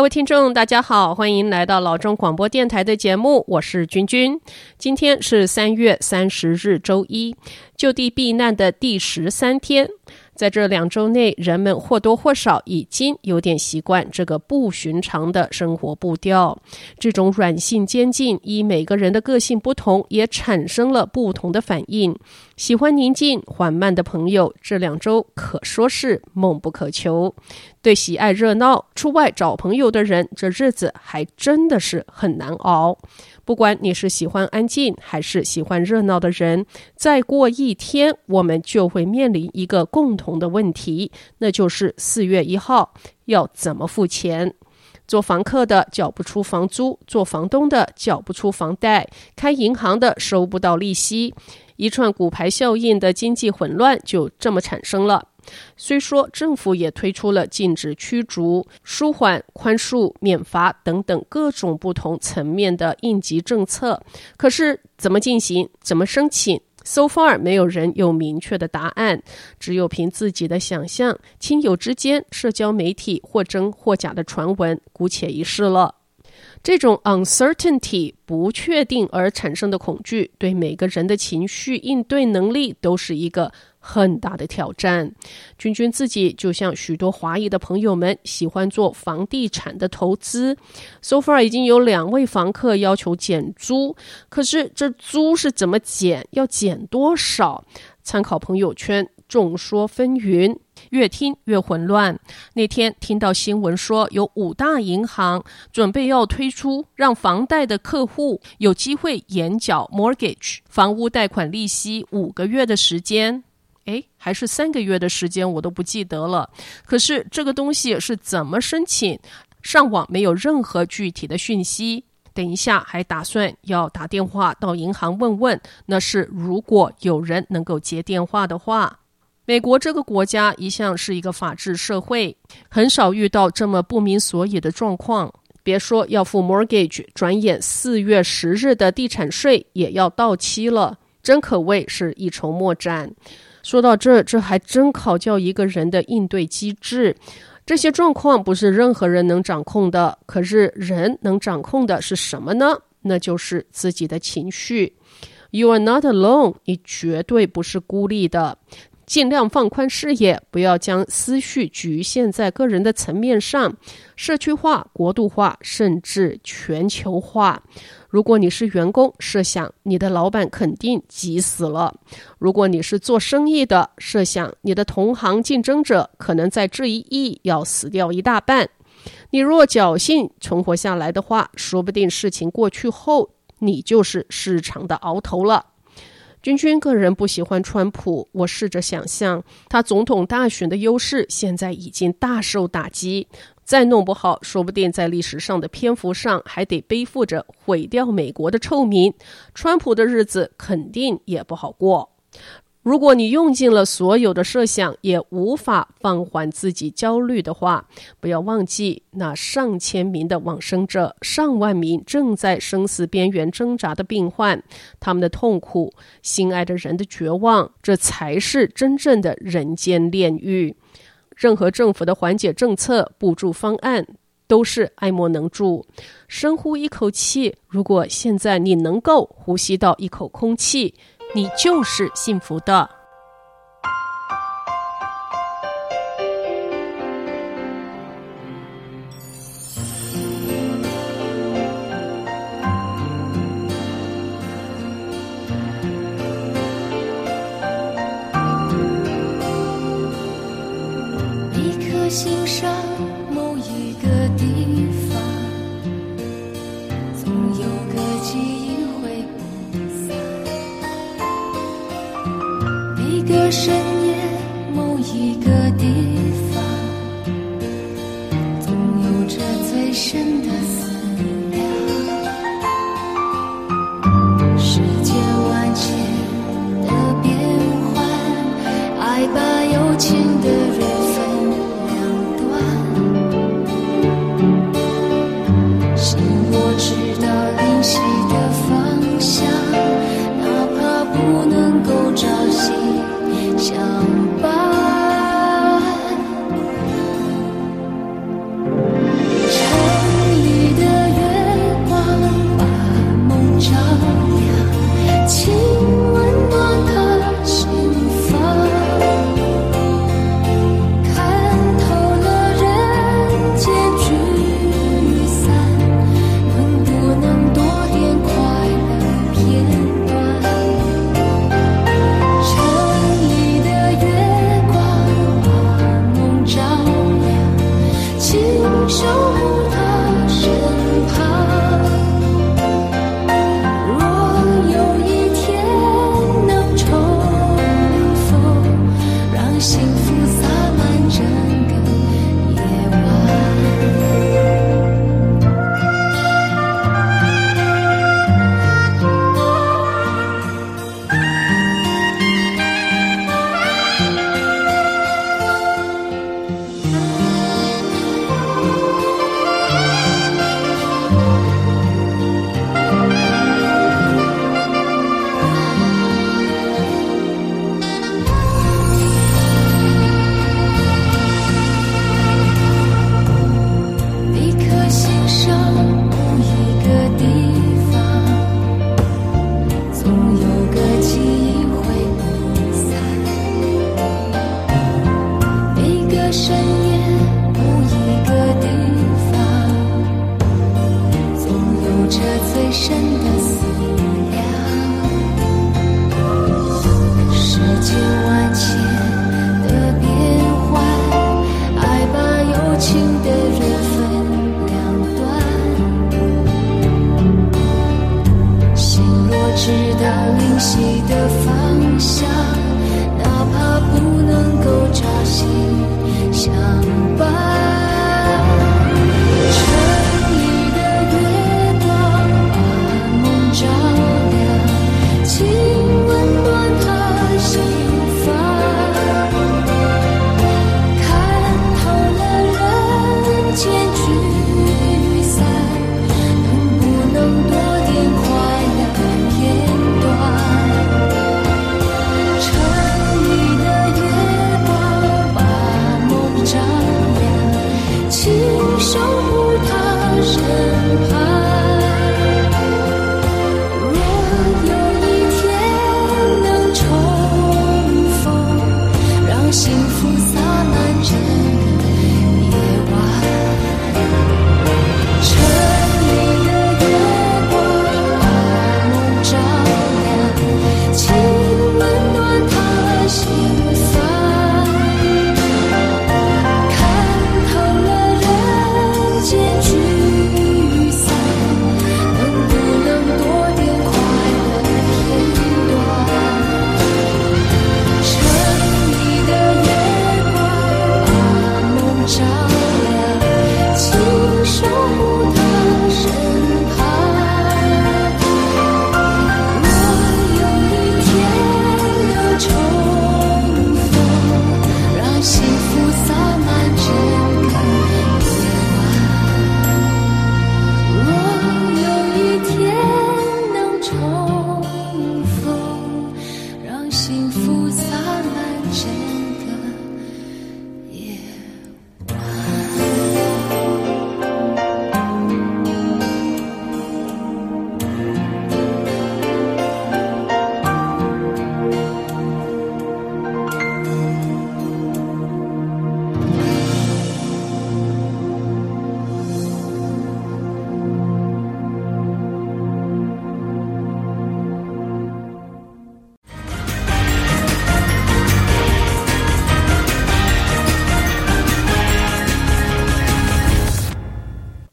各位听众，大家好，欢迎来到老中广播电台的节目，我是君君。今天是三月三十日，周一，就地避难的第十三天。在这两周内，人们或多或少已经有点习惯这个不寻常的生活步调。这种软性监禁，依每个人的个性不同，也产生了不同的反应。喜欢宁静缓慢的朋友，这两周可说是梦不可求；对喜爱热闹、出外找朋友的人，这日子还真的是很难熬。不管你是喜欢安静还是喜欢热闹的人，再过一天，我们就会面临一个共同的问题，那就是四月一号要怎么付钱。做房客的缴不出房租，做房东的缴不出房贷，开银行的收不到利息，一串骨牌效应的经济混乱就这么产生了。虽说政府也推出了禁止驱逐、舒缓、宽恕、免罚等等各种不同层面的应急政策，可是怎么进行、怎么申请，so far 没有人有明确的答案，只有凭自己的想象、亲友之间、社交媒体或真或假的传闻，姑且一试了。这种 uncertainty 不确定而产生的恐惧，对每个人的情绪应对能力都是一个很大的挑战。君君自己就像许多华裔的朋友们，喜欢做房地产的投资。So far 已经有两位房客要求减租，可是这租是怎么减？要减多少？参考朋友圈，众说纷纭。越听越混乱。那天听到新闻说，有五大银行准备要推出，让房贷的客户有机会延缴 mortgage 房屋贷款利息五个月的时间，诶，还是三个月的时间，我都不记得了。可是这个东西是怎么申请？上网没有任何具体的讯息。等一下还打算要打电话到银行问问，那是如果有人能够接电话的话。美国这个国家一向是一个法治社会，很少遇到这么不明所以的状况。别说要付 mortgage，转眼四月十日的地产税也要到期了，真可谓是一筹莫展。说到这，这还真考教一个人的应对机制。这些状况不是任何人能掌控的，可是人能掌控的是什么呢？那就是自己的情绪。You are not alone，你绝对不是孤立的。尽量放宽视野，不要将思绪局限在个人的层面上，社区化、国度化，甚至全球化。如果你是员工，设想你的老板肯定急死了；如果你是做生意的，设想你的同行竞争者可能在这一役要死掉一大半。你若侥幸存活下来的话，说不定事情过去后，你就是市场的鳌头了。君君个人不喜欢川普，我试着想象他总统大选的优势现在已经大受打击，再弄不好，说不定在历史上的篇幅上还得背负着毁掉美国的臭名，川普的日子肯定也不好过。如果你用尽了所有的设想，也无法放缓自己焦虑的话，不要忘记那上千名的往生者，上万名正在生死边缘挣扎的病患，他们的痛苦，心爱的人的绝望，这才是真正的人间炼狱。任何政府的缓解政策、补助方案都是爱莫能助。深呼一口气，如果现在你能够呼吸到一口空气。你就是幸福的。心上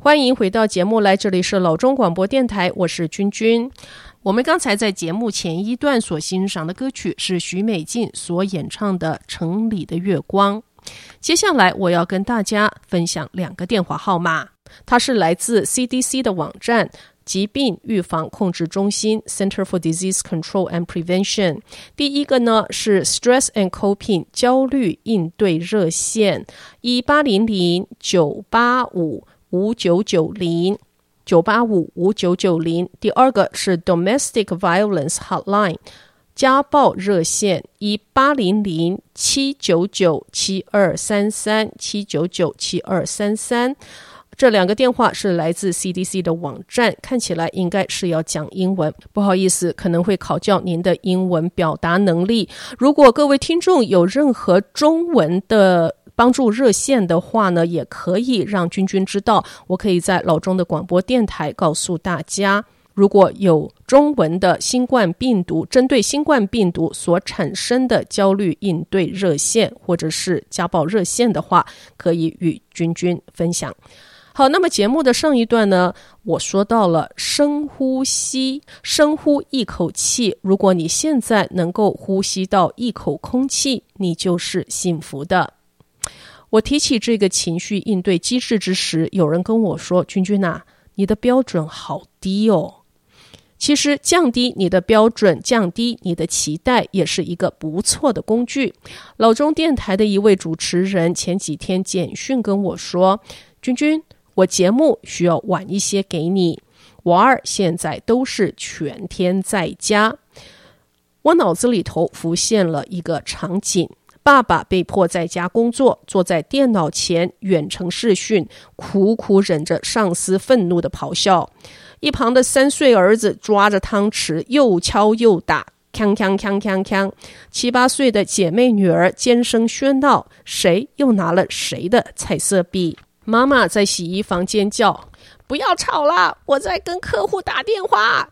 欢迎回到节目来，这里是老中广播电台，我是君君。我们刚才在节目前一段所欣赏的歌曲是许美静所演唱的《城里的月光》。接下来我要跟大家分享两个电话号码，它是来自 CDC 的网站疾病预防控制中心 Center for Disease Control and Prevention。第一个呢是 Stress and Coping 焦虑应对热线一八零零九八五。五九九零九八五五九九零，第二个是 Domestic Violence Hotline 家暴热线一八零零七九九七二三三七九九七二三三，这两个电话是来自 CDC 的网站，看起来应该是要讲英文，不好意思，可能会考教您的英文表达能力。如果各位听众有任何中文的，帮助热线的话呢，也可以让君君知道。我可以在老中的广播电台告诉大家，如果有中文的新冠病毒，针对新冠病毒所产生的焦虑应对热线或者是家暴热线的话，可以与君君分享。好，那么节目的上一段呢，我说到了深呼吸，深呼一口气。如果你现在能够呼吸到一口空气，你就是幸福的。我提起这个情绪应对机制之时，有人跟我说：“君君呐，你的标准好低哦。”其实降低你的标准，降低你的期待，也是一个不错的工具。老中电台的一位主持人前几天简讯跟我说：“君君，我节目需要晚一些给你。娃儿现在都是全天在家。”我脑子里头浮现了一个场景。爸爸被迫在家工作，坐在电脑前远程视讯，苦苦忍着上司愤怒的咆哮。一旁的三岁儿子抓着汤匙又敲又打，锵锵锵锵锵。七八岁的姐妹女儿尖声喧闹，谁又拿了谁的彩色笔？妈妈在洗衣房尖叫：“不要吵了，我在跟客户打电话。”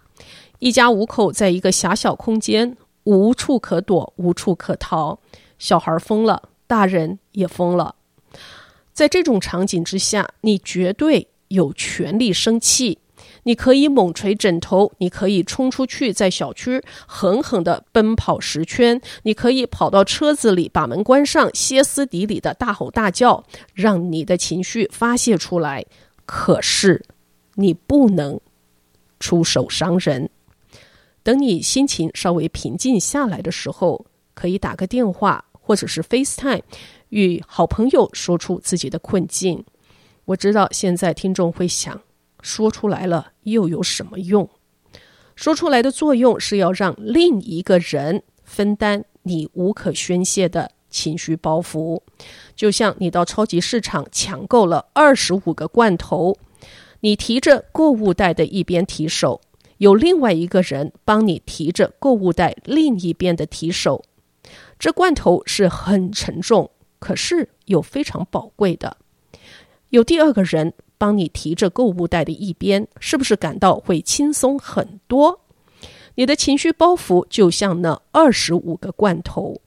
一家五口在一个狭小空间，无处可躲，无处可逃。小孩疯了，大人也疯了。在这种场景之下，你绝对有权利生气，你可以猛捶枕头，你可以冲出去在小区狠狠地奔跑十圈，你可以跑到车子里把门关上，歇斯底里的大吼大叫，让你的情绪发泄出来。可是你不能出手伤人。等你心情稍微平静下来的时候，可以打个电话或者是 FaceTime，与好朋友说出自己的困境。我知道现在听众会想，说出来了又有什么用？说出来的作用是要让另一个人分担你无可宣泄的情绪包袱。就像你到超级市场抢购了二十五个罐头，你提着购物袋的一边提手，有另外一个人帮你提着购物袋另一边的提手。这罐头是很沉重，可是又非常宝贵的。有第二个人。帮你提着购物袋的一边，是不是感到会轻松很多？你的情绪包袱就像那二十五个罐头，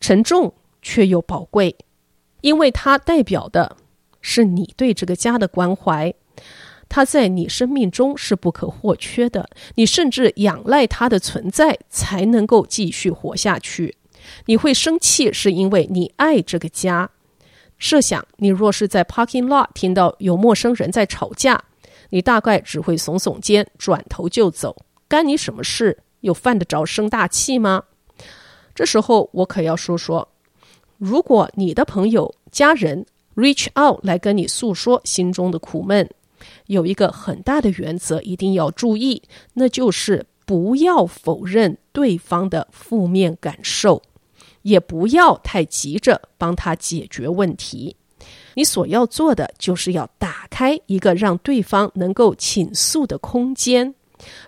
沉重却又宝贵，因为它代表的是你对这个家的关怀。它在你生命中是不可或缺的，你甚至仰赖它的存在才能够继续活下去。你会生气，是因为你爱这个家。设想你若是在 parking lot 听到有陌生人在吵架，你大概只会耸耸肩，转头就走。干你什么事？有犯得着生大气吗？这时候我可要说说，如果你的朋友、家人 reach out 来跟你诉说心中的苦闷，有一个很大的原则一定要注意，那就是不要否认对方的负面感受。也不要太急着帮他解决问题，你所要做的就是要打开一个让对方能够倾诉的空间，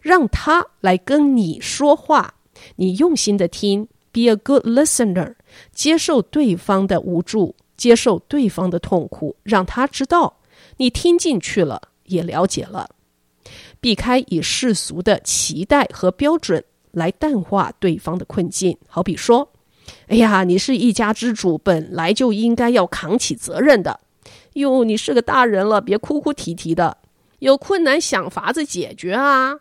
让他来跟你说话。你用心的听，be a good listener，接受对方的无助，接受对方的痛苦，让他知道你听进去了，也了解了。避开以世俗的期待和标准来淡化对方的困境，好比说。哎呀，你是一家之主，本来就应该要扛起责任的。哟，你是个大人了，别哭哭啼啼的，有困难想法子解决啊。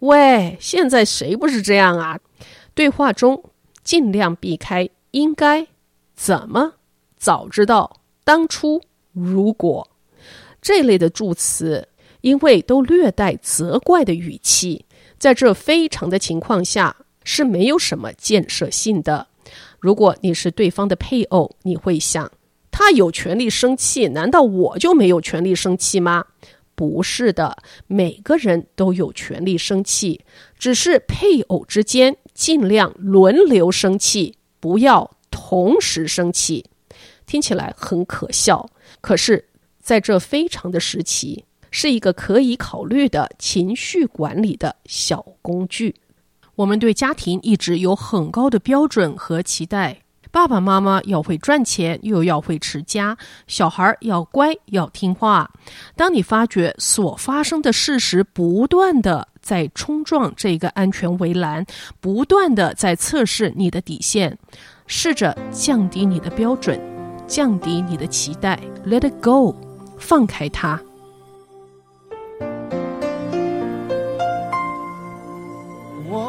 喂，现在谁不是这样啊？对话中尽量避开“应该”“怎么”“早知道”“当初”“如果”这类的助词，因为都略带责怪的语气，在这非常的情况下是没有什么建设性的。如果你是对方的配偶，你会想，他有权利生气，难道我就没有权利生气吗？不是的，每个人都有权利生气，只是配偶之间尽量轮流生气，不要同时生气。听起来很可笑，可是在这非常的时期，是一个可以考虑的情绪管理的小工具。我们对家庭一直有很高的标准和期待，爸爸妈妈要会赚钱，又要会持家，小孩要乖，要听话。当你发觉所发生的事实不断地在冲撞这个安全围栏，不断地在测试你的底线，试着降低你的标准，降低你的期待，Let it go，放开它。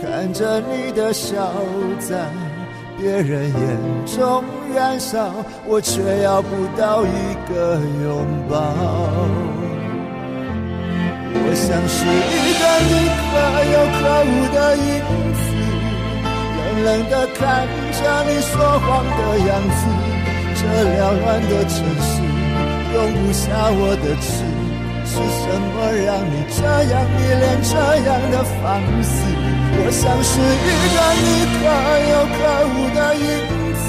看着你的笑在别人眼中燃烧，我却要不到一个拥抱。我像是一个你可有可无的影子，冷冷的看着你说谎的样子。这缭乱的城市容不下我的痴，是什么让你这样迷恋这样的放肆？我像是一个你可有可无的影子，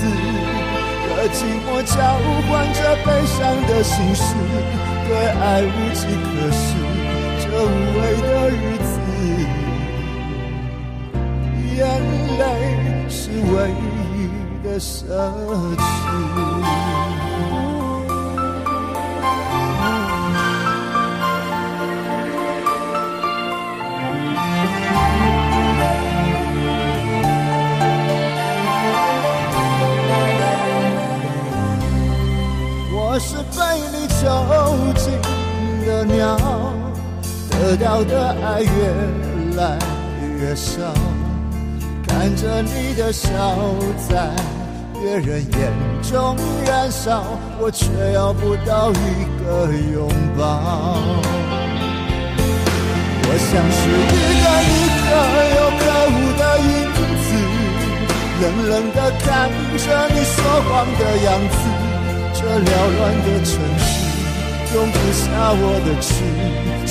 和寂寞交换着悲伤的心事，对爱无计可施，这无味的日子。眼泪是唯一的奢侈。越少，看着你的笑在别人眼中燃烧，我却要不到一个拥抱。我像是一个你可有可无的影子，冷冷的看着你说谎的样子。这缭乱的城市容不下我的痴，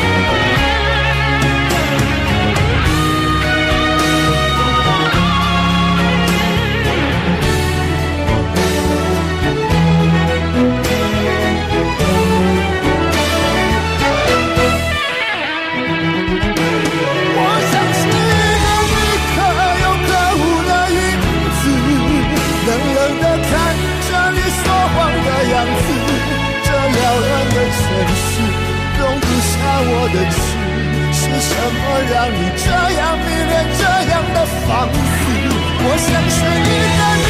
我的痴是什么让你这样迷恋这样的放肆？我想是一个你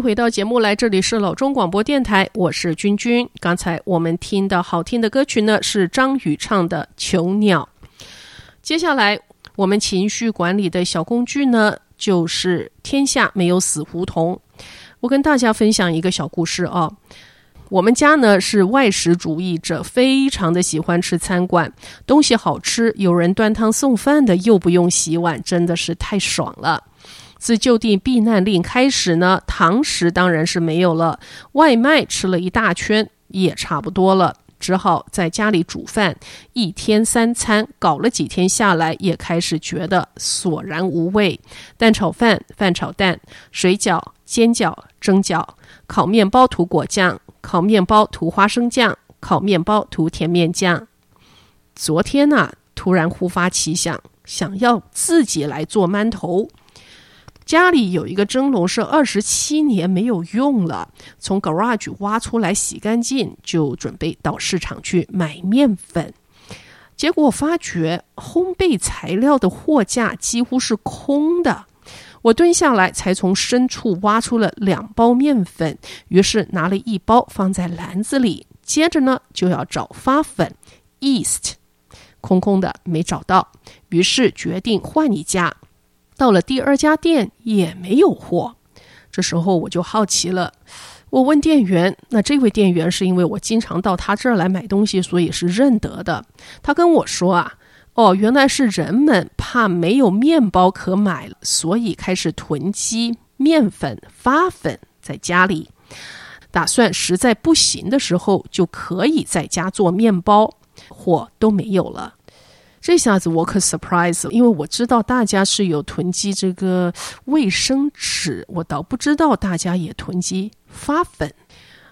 回到节目来，这里是老中广播电台，我是君君。刚才我们听的好听的歌曲呢，是张宇唱的《囚鸟》。接下来我们情绪管理的小工具呢，就是天下没有死胡同。我跟大家分享一个小故事啊。我们家呢是外食主义者，非常的喜欢吃餐馆，东西好吃，有人端汤送饭的，又不用洗碗，真的是太爽了。自就地避难令开始呢，堂食当然是没有了，外卖吃了一大圈也差不多了，只好在家里煮饭，一天三餐，搞了几天下来，也开始觉得索然无味。蛋炒饭、饭炒蛋、水饺、煎饺、蒸饺、烤面包涂果酱、烤面包涂花生酱、烤面包涂甜面酱。昨天呢、突然忽发奇想，想要自己来做馒头。家里有一个蒸笼是二十七年没有用了，从 garage 挖出来洗干净，就准备到市场去买面粉。结果发觉烘焙材料的货架几乎是空的。我蹲下来，才从深处挖出了两包面粉，于是拿了一包放在篮子里，接着呢就要找发粉 （east），空空的没找到，于是决定换一家。到了第二家店也没有货，这时候我就好奇了，我问店员，那这位店员是因为我经常到他这儿来买东西，所以是认得的。他跟我说啊，哦，原来是人们怕没有面包可买，所以开始囤积面粉、发粉在家里，打算实在不行的时候就可以在家做面包，货都没有了。这下子我可 surprise 了，因为我知道大家是有囤积这个卫生纸，我倒不知道大家也囤积发粉。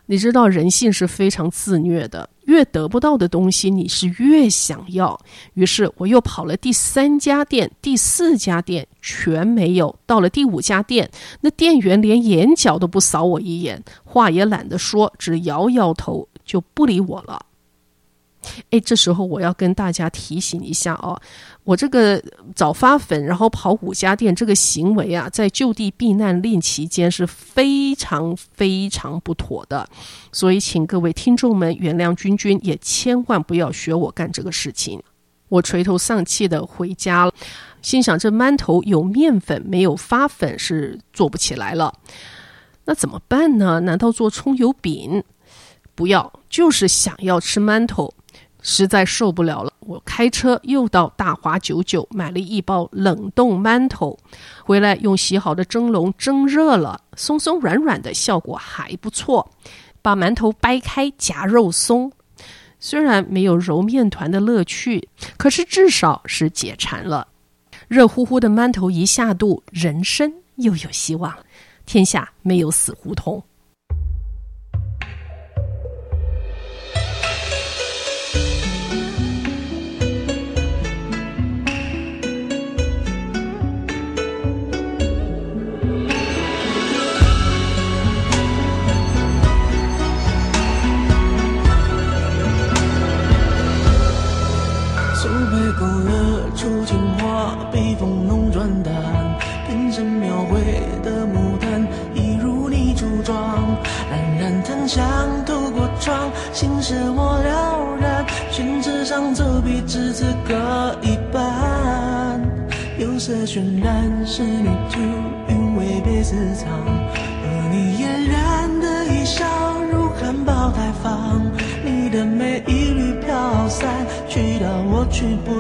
你知道人性是非常自虐的，越得不到的东西，你是越想要。于是我又跑了第三家店、第四家店，全没有。到了第五家店，那店员连眼角都不扫我一眼，话也懒得说，只摇摇头就不理我了。哎，这时候我要跟大家提醒一下哦，我这个早发粉，然后跑五家店这个行为啊，在就地避难令期间是非常非常不妥的，所以请各位听众们原谅君君，也千万不要学我干这个事情。我垂头丧气的回家了，心想这馒头有面粉没有发粉是做不起来了，那怎么办呢？难道做葱油饼？不要，就是想要吃馒头。实在受不了了，我开车又到大华九九买了一包冷冻馒头，回来用洗好的蒸笼蒸热了，松松软软的，效果还不错。把馒头掰开夹肉松，虽然没有揉面团的乐趣，可是至少是解馋了。热乎乎的馒头一下肚，人生又有希望，天下没有死胡同。渲染是旅途，韵味被私藏，而你嫣然的一笑，如含苞待放。你的美一缕飘散，去到我去不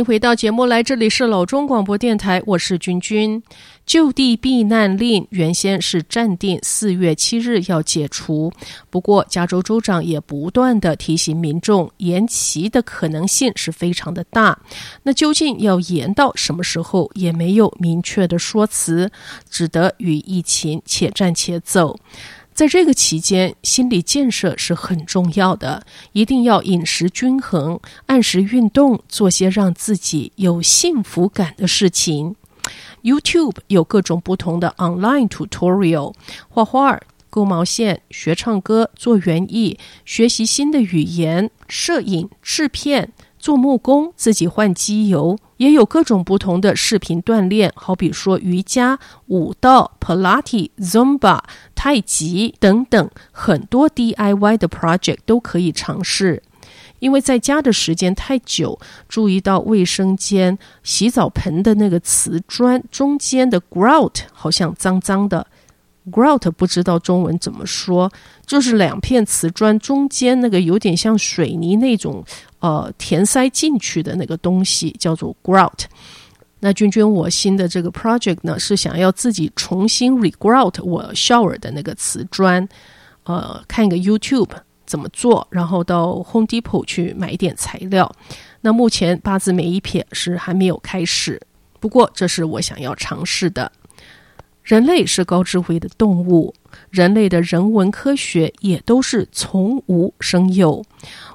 迎回到节目来，这里是老中广播电台，我是君君。就地避难令原先是暂定四月七日要解除，不过加州州长也不断地提醒民众，延期的可能性是非常的大。那究竟要延到什么时候，也没有明确的说辞，只得与疫情且战且走。在这个期间，心理建设是很重要的，一定要饮食均衡，按时运动，做些让自己有幸福感的事情。YouTube 有各种不同的 online tutorial，画画、勾毛线、学唱歌、做园艺、学习新的语言、摄影、制片。做木工，自己换机油，也有各种不同的视频锻炼，好比说瑜伽、舞蹈、普拉提、Zumba、太极等等，很多 DIY 的 project 都可以尝试。因为在家的时间太久，注意到卫生间洗澡盆的那个瓷砖中间的 grout 好像脏脏的。Grout 不知道中文怎么说，就是两片瓷砖中间那个有点像水泥那种，呃，填塞进去的那个东西叫做 grout。那君君，我新的这个 project 呢，是想要自己重新 regrout 我 shower 的那个瓷砖，呃，看一个 YouTube 怎么做，然后到 Home Depot 去买一点材料。那目前八字没一撇是还没有开始，不过这是我想要尝试的。人类是高智慧的动物，人类的人文科学也都是从无生有。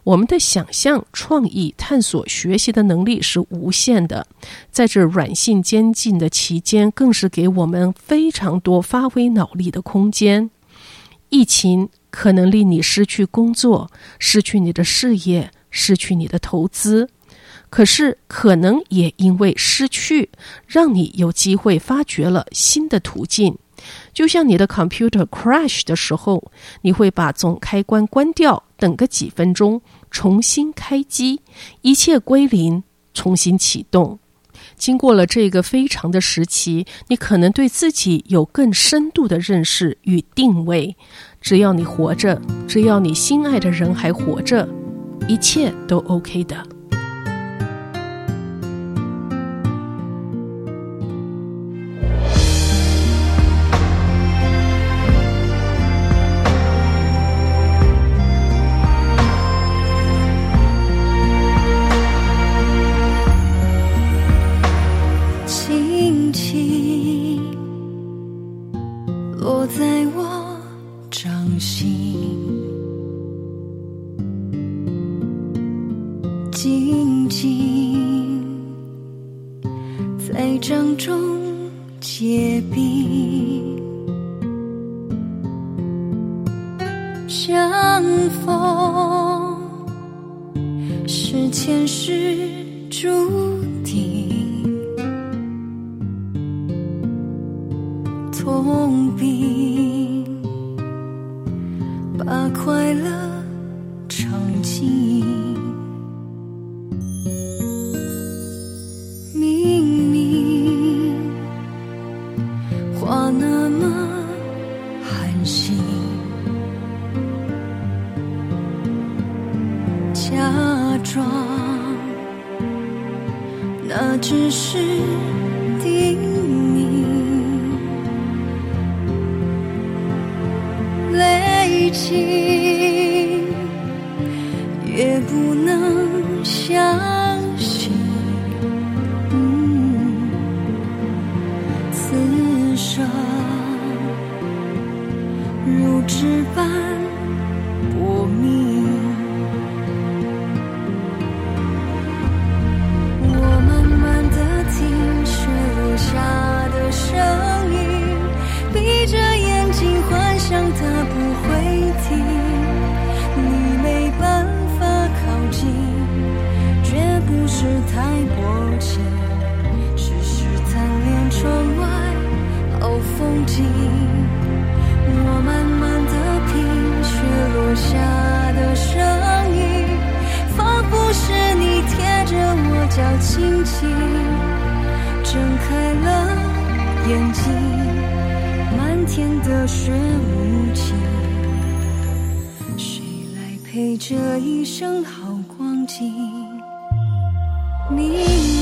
我们的想象、创意、探索、学习的能力是无限的。在这软性监禁的期间，更是给我们非常多发挥脑力的空间。疫情可能令你失去工作，失去你的事业，失去你的投资。可是，可能也因为失去，让你有机会发掘了新的途径。就像你的 computer crash 的时候，你会把总开关关掉，等个几分钟，重新开机，一切归零，重新启动。经过了这个非常的时期，你可能对自己有更深度的认识与定位。只要你活着，只要你心爱的人还活着，一切都 OK 的。风景，我慢慢的听雪落下的声音，仿佛是你贴着我脚轻轻睁开了眼睛。漫天的雪无情，谁来陪这一生好光景？你。